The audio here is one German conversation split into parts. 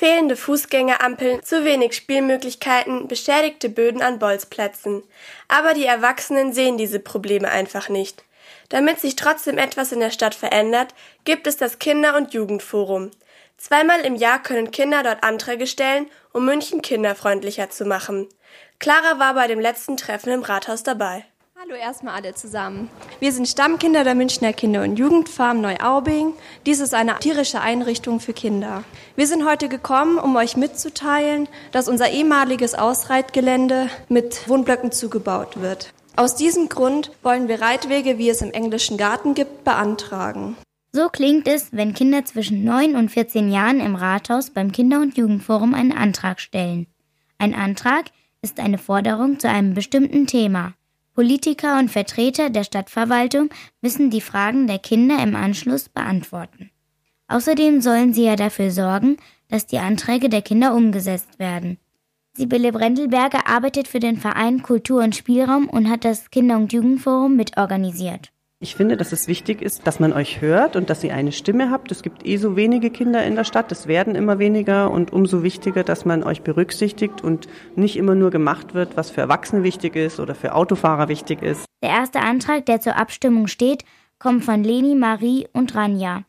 Fehlende Fußgängerampeln, zu wenig Spielmöglichkeiten, beschädigte Böden an Bolzplätzen. Aber die Erwachsenen sehen diese Probleme einfach nicht. Damit sich trotzdem etwas in der Stadt verändert, gibt es das Kinder- und Jugendforum. Zweimal im Jahr können Kinder dort Anträge stellen, um München kinderfreundlicher zu machen. Clara war bei dem letzten Treffen im Rathaus dabei. Hallo erstmal alle zusammen. Wir sind Stammkinder der Münchner Kinder- und Jugendfarm Neuaubing. Dies ist eine tierische Einrichtung für Kinder. Wir sind heute gekommen, um euch mitzuteilen, dass unser ehemaliges Ausreitgelände mit Wohnblöcken zugebaut wird. Aus diesem Grund wollen wir Reitwege, wie es im englischen Garten gibt, beantragen. So klingt es, wenn Kinder zwischen 9 und 14 Jahren im Rathaus beim Kinder- und Jugendforum einen Antrag stellen. Ein Antrag ist eine Forderung zu einem bestimmten Thema. Politiker und Vertreter der Stadtverwaltung müssen die Fragen der Kinder im Anschluss beantworten. Außerdem sollen sie ja dafür sorgen, dass die Anträge der Kinder umgesetzt werden. Sibylle Brendelberger arbeitet für den Verein Kultur und Spielraum und hat das Kinder- und Jugendforum mitorganisiert. Ich finde, dass es wichtig ist, dass man euch hört und dass ihr eine Stimme habt. Es gibt eh so wenige Kinder in der Stadt, es werden immer weniger und umso wichtiger, dass man euch berücksichtigt und nicht immer nur gemacht wird, was für Erwachsene wichtig ist oder für Autofahrer wichtig ist. Der erste Antrag, der zur Abstimmung steht, kommt von Leni, Marie und Ranja.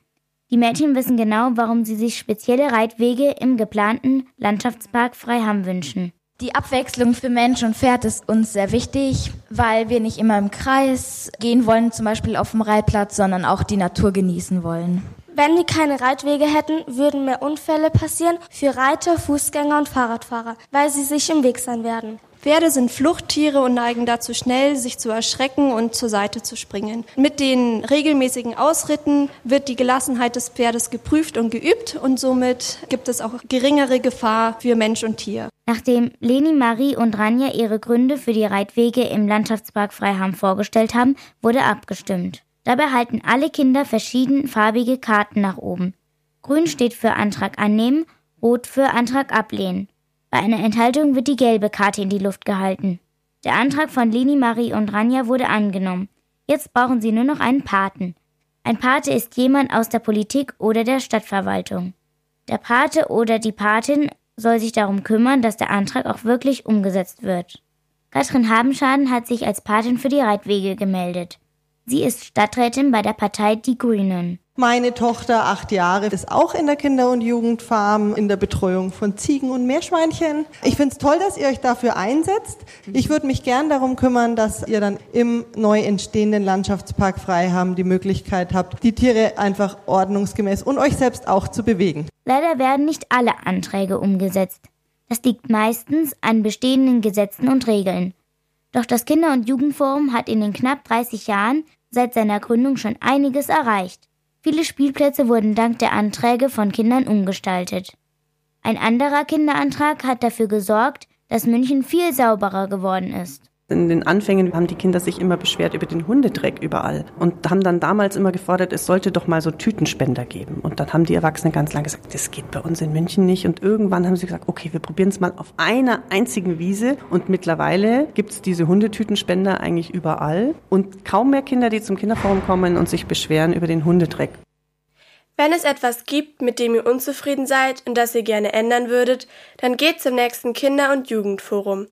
Die Mädchen wissen genau, warum sie sich spezielle Reitwege im geplanten Landschaftspark Freiham wünschen. Die Abwechslung für Mensch und Pferd ist uns sehr wichtig, weil wir nicht immer im Kreis gehen wollen, zum Beispiel auf dem Reitplatz, sondern auch die Natur genießen wollen. Wenn wir keine Reitwege hätten, würden mehr Unfälle passieren für Reiter, Fußgänger und Fahrradfahrer, weil sie sich im Weg sein werden. Pferde sind Fluchttiere und neigen dazu schnell, sich zu erschrecken und zur Seite zu springen. Mit den regelmäßigen Ausritten wird die Gelassenheit des Pferdes geprüft und geübt und somit gibt es auch geringere Gefahr für Mensch und Tier. Nachdem Leni, Marie und Ranja ihre Gründe für die Reitwege im Landschaftspark Freiham vorgestellt haben, wurde abgestimmt. Dabei halten alle Kinder verschiedenfarbige Karten nach oben. Grün steht für Antrag annehmen, rot für Antrag ablehnen. Bei einer Enthaltung wird die gelbe Karte in die Luft gehalten. Der Antrag von Leni, Marie und Ranja wurde angenommen. Jetzt brauchen sie nur noch einen Paten. Ein Pate ist jemand aus der Politik oder der Stadtverwaltung. Der Pate oder die Patin soll sich darum kümmern, dass der Antrag auch wirklich umgesetzt wird. Katrin Habenschaden hat sich als Patin für die Reitwege gemeldet. Sie ist Stadträtin bei der Partei Die Grünen. Meine Tochter, acht Jahre, ist auch in der Kinder- und Jugendfarm in der Betreuung von Ziegen und Meerschweinchen. Ich finde es toll, dass ihr euch dafür einsetzt. Ich würde mich gern darum kümmern, dass ihr dann im neu entstehenden Landschaftspark Freiham die Möglichkeit habt, die Tiere einfach ordnungsgemäß und euch selbst auch zu bewegen. Leider werden nicht alle Anträge umgesetzt. Das liegt meistens an bestehenden Gesetzen und Regeln. Doch das Kinder- und Jugendforum hat in den knapp 30 Jahren seit seiner Gründung schon einiges erreicht. Viele Spielplätze wurden dank der Anträge von Kindern umgestaltet. Ein anderer Kinderantrag hat dafür gesorgt, dass München viel sauberer geworden ist. In den Anfängen haben die Kinder sich immer beschwert über den Hundedreck überall und haben dann damals immer gefordert, es sollte doch mal so Tütenspender geben. Und dann haben die Erwachsenen ganz lange gesagt, das geht bei uns in München nicht. Und irgendwann haben sie gesagt, okay, wir probieren es mal auf einer einzigen Wiese. Und mittlerweile gibt es diese Hundetütenspender eigentlich überall. Und kaum mehr Kinder, die zum Kinderforum kommen und sich beschweren über den Hundedreck. Wenn es etwas gibt, mit dem ihr unzufrieden seid und das ihr gerne ändern würdet, dann geht zum nächsten Kinder- und Jugendforum.